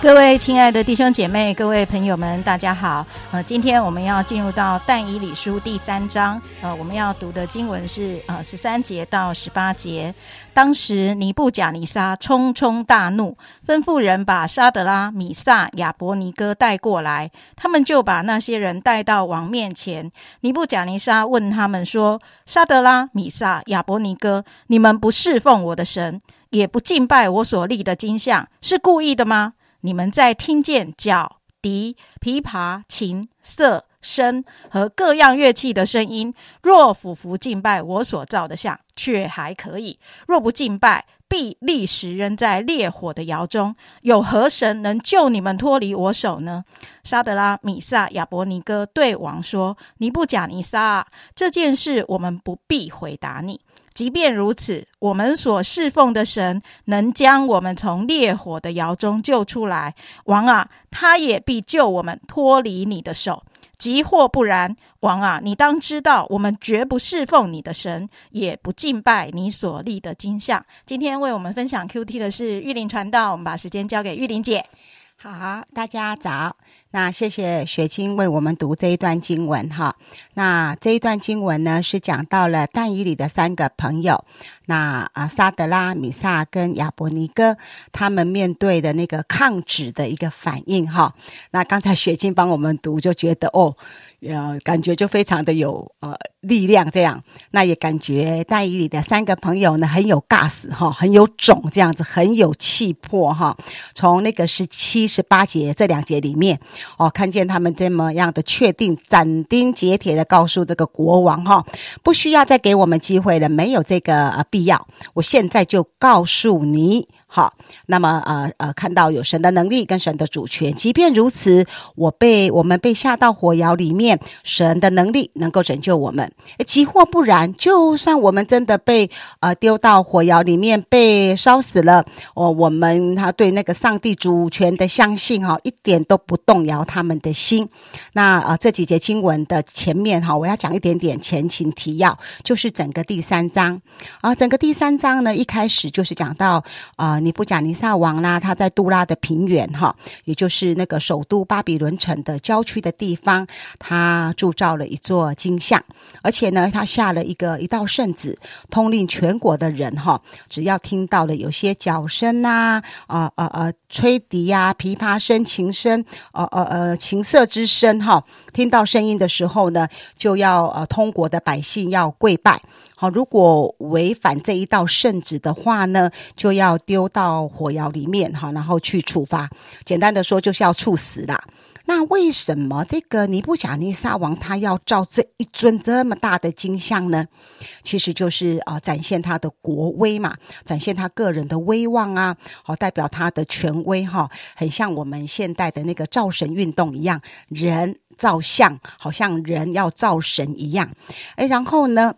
各位亲爱的弟兄姐妹、各位朋友们，大家好。呃，今天我们要进入到但以理书第三章。呃，我们要读的经文是呃十三节到十八节。当时尼布甲尼撒冲冲大怒，吩咐人把沙德拉、米萨、亚伯尼哥带过来。他们就把那些人带到王面前。尼布甲尼撒问他们说：“沙德拉、米萨、亚伯尼哥，你们不侍奉我的神，也不敬拜我所立的金像，是故意的吗？”你们在听见角、笛、琵琶、琴、瑟、笙和各样乐器的声音，若俯伏敬拜我所造的像，却还可以；若不敬拜，必立时扔在烈火的窑中。有何神能救你们脱离我手呢？沙德拉、米萨、亚伯尼哥对王说：“尼布甲尼撒，这件事我们不必回答你。”即便如此，我们所侍奉的神能将我们从烈火的窑中救出来。王啊，他也必救我们脱离你的手。即或不然，王啊，你当知道，我们绝不侍奉你的神，也不敬拜你所立的金像。今天为我们分享 Q T 的是玉林传道，我们把时间交给玉林姐。好，大家早。那谢谢雪清为我们读这一段经文哈。那这一段经文呢，是讲到了但以里的三个朋友，那啊萨德拉、米萨跟亚伯尼哥，他们面对的那个抗旨的一个反应哈。那刚才雪清帮我们读，就觉得哦，呃，感觉就非常的有呃力量这样。那也感觉但以里的三个朋友呢，很有 gas 哈，很有种这样子，很有气魄哈。从那个十七、十八节这两节里面。哦，看见他们这么样的确定，斩钉截铁的告诉这个国王哈，不需要再给我们机会了，没有这个呃必要。我现在就告诉你。好，那么呃呃，看到有神的能力跟神的主权，即便如此，我被我们被下到火窑里面，神的能力能够拯救我们。即或不然，就算我们真的被呃丢到火窑里面被烧死了，哦，我们他对那个上帝主权的相信哈，一点都不动摇他们的心。那呃这几节经文的前面哈，我要讲一点点前情提要，就是整个第三章啊，整个第三章呢，一开始就是讲到啊。尼布甲尼撒王啦，他在杜拉的平原哈，也就是那个首都巴比伦城的郊区的地方，他铸造了一座金像，而且呢，他下了一个一道圣旨，通令全国的人哈，只要听到了有些脚声呐，啊啊啊，吹笛呀、琵琶声、琴声，呃呃呃，琴瑟之声哈，听到声音的时候呢，就要呃，通国的百姓要跪拜。好，如果违反这一道圣旨的话呢，就要丢到火窑里面，哈，然后去处罚。简单的说，就是要处死啦。那为什么这个尼布甲尼撒王他要造这一尊这么大的金像呢？其实就是啊，展现他的国威嘛，展现他个人的威望啊，好，代表他的权威哈，很像我们现代的那个造神运动一样，人造像，好像人要造神一样。哎，然后呢？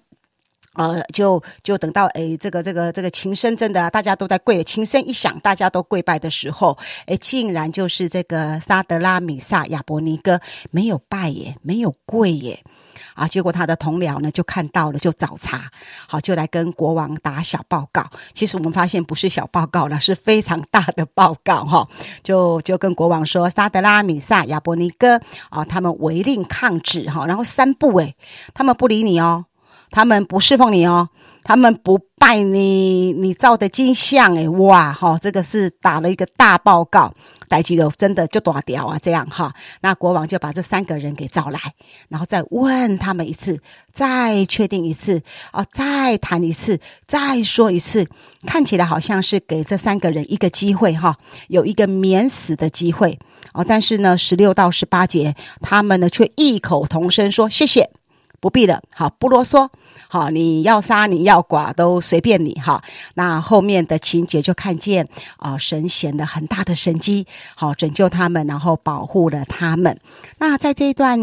呃，就就等到诶，这个这个这个琴声真的大家都在跪，琴声一响，大家都跪拜的时候，诶，竟然就是这个沙德拉米萨亚伯尼哥没有拜耶，没有跪耶，啊，结果他的同僚呢就看到了，就找茬，好，就来跟国王打小报告。其实我们发现不是小报告了，是非常大的报告哈。就就跟国王说，沙德拉米萨亚伯尼哥啊，他们违令抗旨哈，然后三步诶，他们不理你哦。他们不侍奉你哦，他们不拜你，你造的金像诶，哇哈，这个是打了一个大报告，逮起了真的就打掉啊，这样哈，那国王就把这三个人给找来，然后再问他们一次，再确定一次，哦，再谈一次，再说一次，看起来好像是给这三个人一个机会哈，有一个免死的机会哦，但是呢，十六到十八节，他们呢却异口同声说谢谢。不必了，好不啰嗦，好你要杀你要剐都随便你哈。那后面的情节就看见啊，神显了很大的神机，好拯救他们，然后保护了他们。那在这一段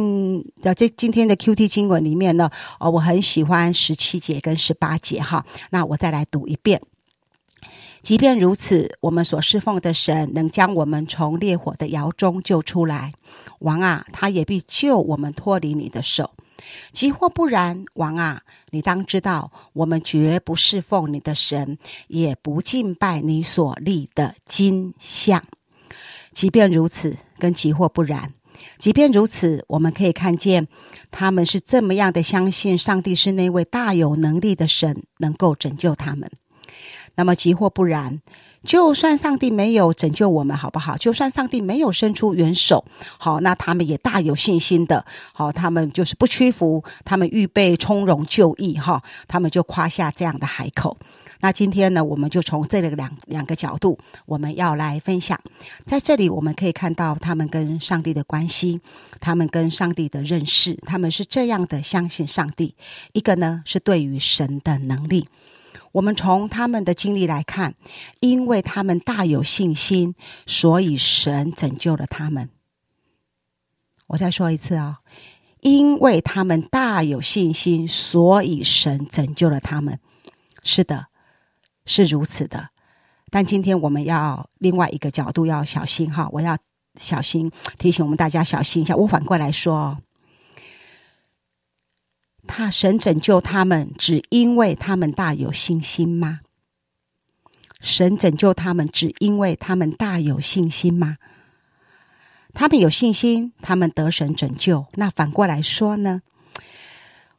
的这今天的 Q T 经文里面呢，哦，我很喜欢十七节跟十八节哈。那我再来读一遍。即便如此，我们所侍奉的神能将我们从烈火的窑中救出来。王啊，他也必救我们脱离你的手。即或不然，王啊，你当知道，我们绝不侍奉你的神，也不敬拜你所立的金像。即便如此，跟即或不然。即便如此，我们可以看见他们是这么样的相信上帝是那位大有能力的神，能够拯救他们。那么，即或不然，就算上帝没有拯救我们，好不好？就算上帝没有伸出援手，好，那他们也大有信心的，好，他们就是不屈服，他们预备从容就义，哈，他们就夸下这样的海口。那今天呢，我们就从这个两两个角度，我们要来分享。在这里，我们可以看到他们跟上帝的关系，他们跟上帝的认识，他们是这样的相信上帝。一个呢，是对于神的能力。我们从他们的经历来看，因为他们大有信心，所以神拯救了他们。我再说一次啊，因为他们大有信心，所以神拯救了他们。是的。是如此的，但今天我们要另外一个角度要小心哈，我要小心提醒我们大家小心一下。我反过来说，他神拯救他们，只因为他们大有信心吗？神拯救他们，只因为他们大有信心吗？他们有信心，他们得神拯救。那反过来说呢？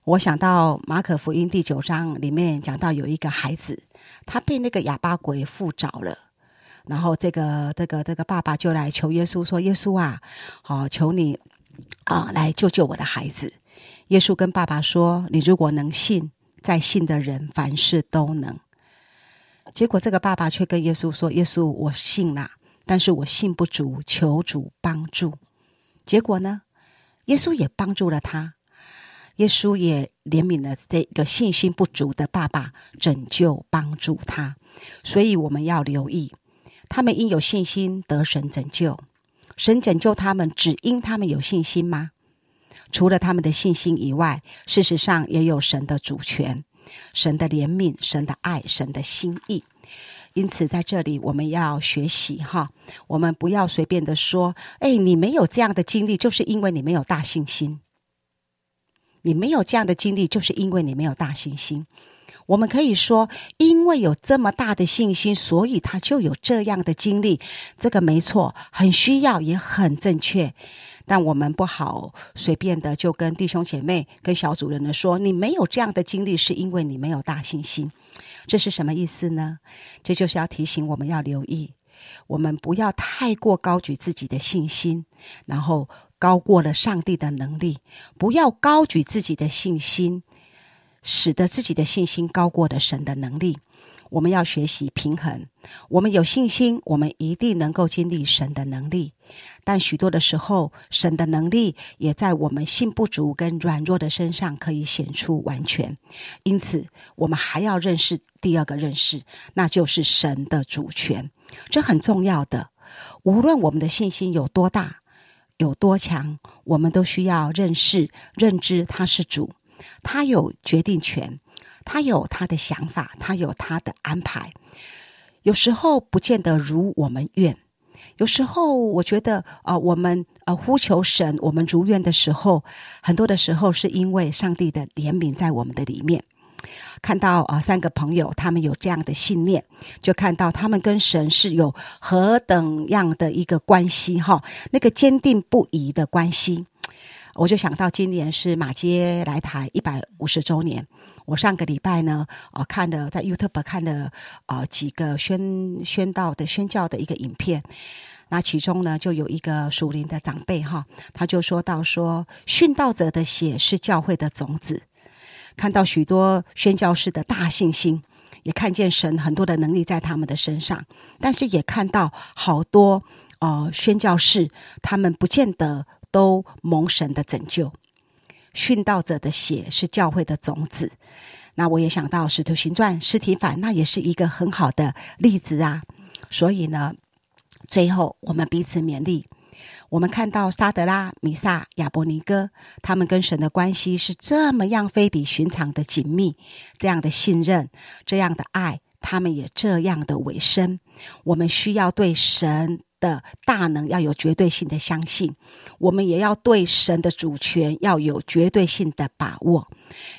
我想到马可福音第九章里面讲到有一个孩子。他被那个哑巴鬼附着了，然后这个这个这个爸爸就来求耶稣说：“耶稣啊，好求你啊，来救救我的孩子。”耶稣跟爸爸说：“你如果能信，在信的人凡事都能。”结果这个爸爸却跟耶稣说：“耶稣，我信了，但是我信不足，求主帮助。”结果呢，耶稣也帮助了他。耶稣也怜悯了这个信心不足的爸爸，拯救帮助他。所以我们要留意，他们因有信心得神拯救。神拯救他们，只因他们有信心吗？除了他们的信心以外，事实上也有神的主权、神的怜悯、神的爱、神的心意。因此，在这里我们要学习哈，我们不要随便的说：“哎，你没有这样的经历，就是因为你没有大信心。”你没有这样的经历，就是因为你没有大信心。我们可以说，因为有这么大的信心，所以他就有这样的经历。这个没错，很需要，也很正确。但我们不好随便的就跟弟兄姐妹、跟小主人的说，你没有这样的经历，是因为你没有大信心。这是什么意思呢？这就是要提醒我们要留意，我们不要太过高举自己的信心，然后。高过了上帝的能力，不要高举自己的信心，使得自己的信心高过了神的能力。我们要学习平衡。我们有信心，我们一定能够经历神的能力。但许多的时候，神的能力也在我们信不足跟软弱的身上可以显出完全。因此，我们还要认识第二个认识，那就是神的主权。这很重要的。无论我们的信心有多大。有多强，我们都需要认识、认知他是主，他有决定权，他有他的想法，他有他的安排。有时候不见得如我们愿，有时候我觉得啊，我们呃呼求神，我们如愿的时候，很多的时候是因为上帝的怜悯在我们的里面。看到啊，三个朋友他们有这样的信念，就看到他们跟神是有何等样的一个关系哈，那个坚定不移的关系。我就想到今年是马街来台一百五十周年，我上个礼拜呢，啊看了在 YouTube 看了啊几个宣宣道的宣教的一个影片，那其中呢就有一个属灵的长辈哈，他就说到说，殉道者的血是教会的种子。看到许多宣教士的大信心，也看见神很多的能力在他们的身上，但是也看到好多哦宣教士，他们不见得都蒙神的拯救。殉道者的血是教会的种子，那我也想到使徒行传尸体反，那也是一个很好的例子啊。所以呢，最后我们彼此勉励。我们看到沙德拉、米萨、亚伯尼哥，他们跟神的关系是这么样非比寻常的紧密，这样的信任，这样的爱，他们也这样的委身。我们需要对神的大能要有绝对性的相信，我们也要对神的主权要有绝对性的把握。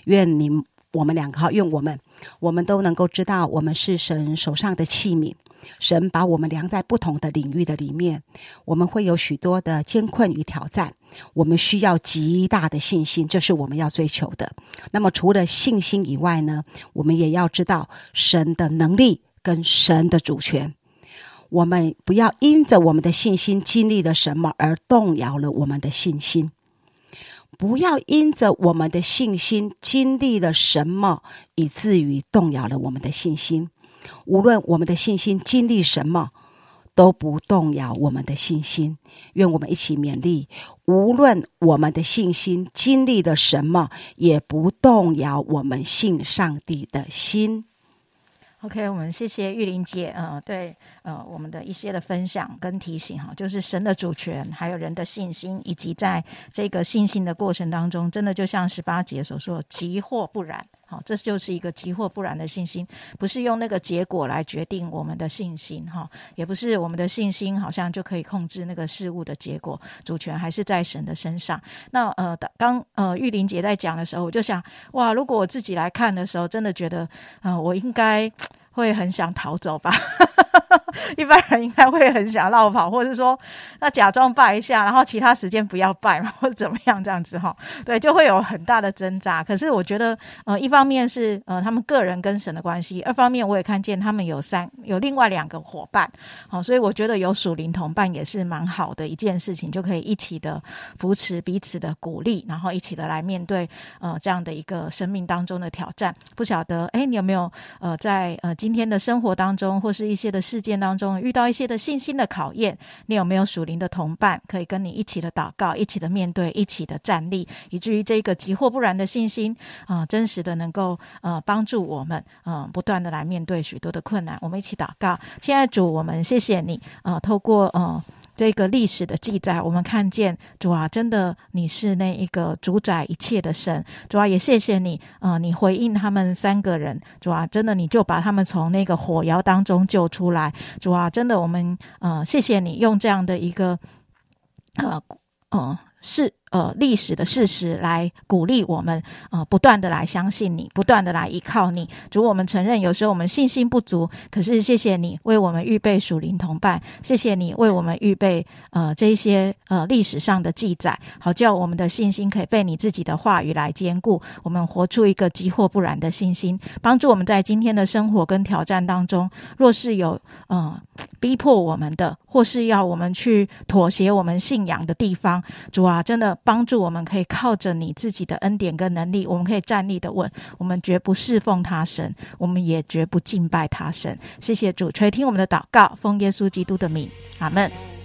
愿你我们两个哈，愿我们，我们都能够知道，我们是神手上的器皿。神把我们量在不同的领域的里面，我们会有许多的艰困与挑战。我们需要极大的信心，这是我们要追求的。那么，除了信心以外呢，我们也要知道神的能力跟神的主权。我们不要因着我们的信心经历了什么而动摇了我们的信心，不要因着我们的信心经历了什么以至于动摇了我们的信心。无论我们的信心经历什么，都不动摇我们的信心。愿我们一起勉励：无论我们的信心经历了什么，也不动摇我们信上帝的心。OK，我们谢谢玉玲姐，啊，对，呃，我们的一些的分享跟提醒哈，就是神的主权，还有人的信心，以及在这个信心的过程当中，真的就像十八节所说，急或不然，好，这就是一个急或不然的信心，不是用那个结果来决定我们的信心哈，也不是我们的信心好像就可以控制那个事物的结果，主权还是在神的身上。那呃，刚呃玉玲姐在讲的时候，我就想，哇，如果我自己来看的时候，真的觉得，呃，我应该。会很想逃走吧？一般人应该会很想绕跑，或者说，那假装拜一下，然后其他时间不要拜嘛，或者怎么样这样子哈？对，就会有很大的挣扎。可是我觉得，呃，一方面是呃他们个人跟神的关系，二方面我也看见他们有三有另外两个伙伴，好，所以我觉得有属灵同伴也是蛮好的一件事情，就可以一起的扶持彼此的鼓励，然后一起的来面对呃这样的一个生命当中的挑战。不晓得哎，你有没有呃在呃今天的生活当中或是一些的事件当中？遇到一些的信心的考验，你有没有属灵的同伴可以跟你一起的祷告，一起的面对，一起的站立，以至于这个急或不然的信心啊，真实的能够呃帮助我们嗯不断的来面对许多的困难。我们一起祷告，亲爱的主，我们谢谢你啊，透过呃。这个历史的记载，我们看见主啊，真的你是那一个主宰一切的神。主啊，也谢谢你，呃，你回应他们三个人。主啊，真的你就把他们从那个火窑当中救出来。主啊，真的我们呃，谢谢你用这样的一个呃，哦，是。呃，历史的事实来鼓励我们，呃，不断的来相信你，不断的来依靠你。主，我们承认有时候我们信心不足，可是谢谢你为我们预备属灵同伴，谢谢你为我们预备呃这些呃历史上的记载，好叫我们的信心可以被你自己的话语来坚固。我们活出一个急或不然的信心，帮助我们在今天的生活跟挑战当中，若是有呃逼迫我们的，或是要我们去妥协我们信仰的地方，主啊，真的。帮助我们可以靠着你自己的恩典跟能力，我们可以站立的问。我们绝不侍奉他神，我们也绝不敬拜他神。谢谢主垂听我们的祷告，奉耶稣基督的名，阿门。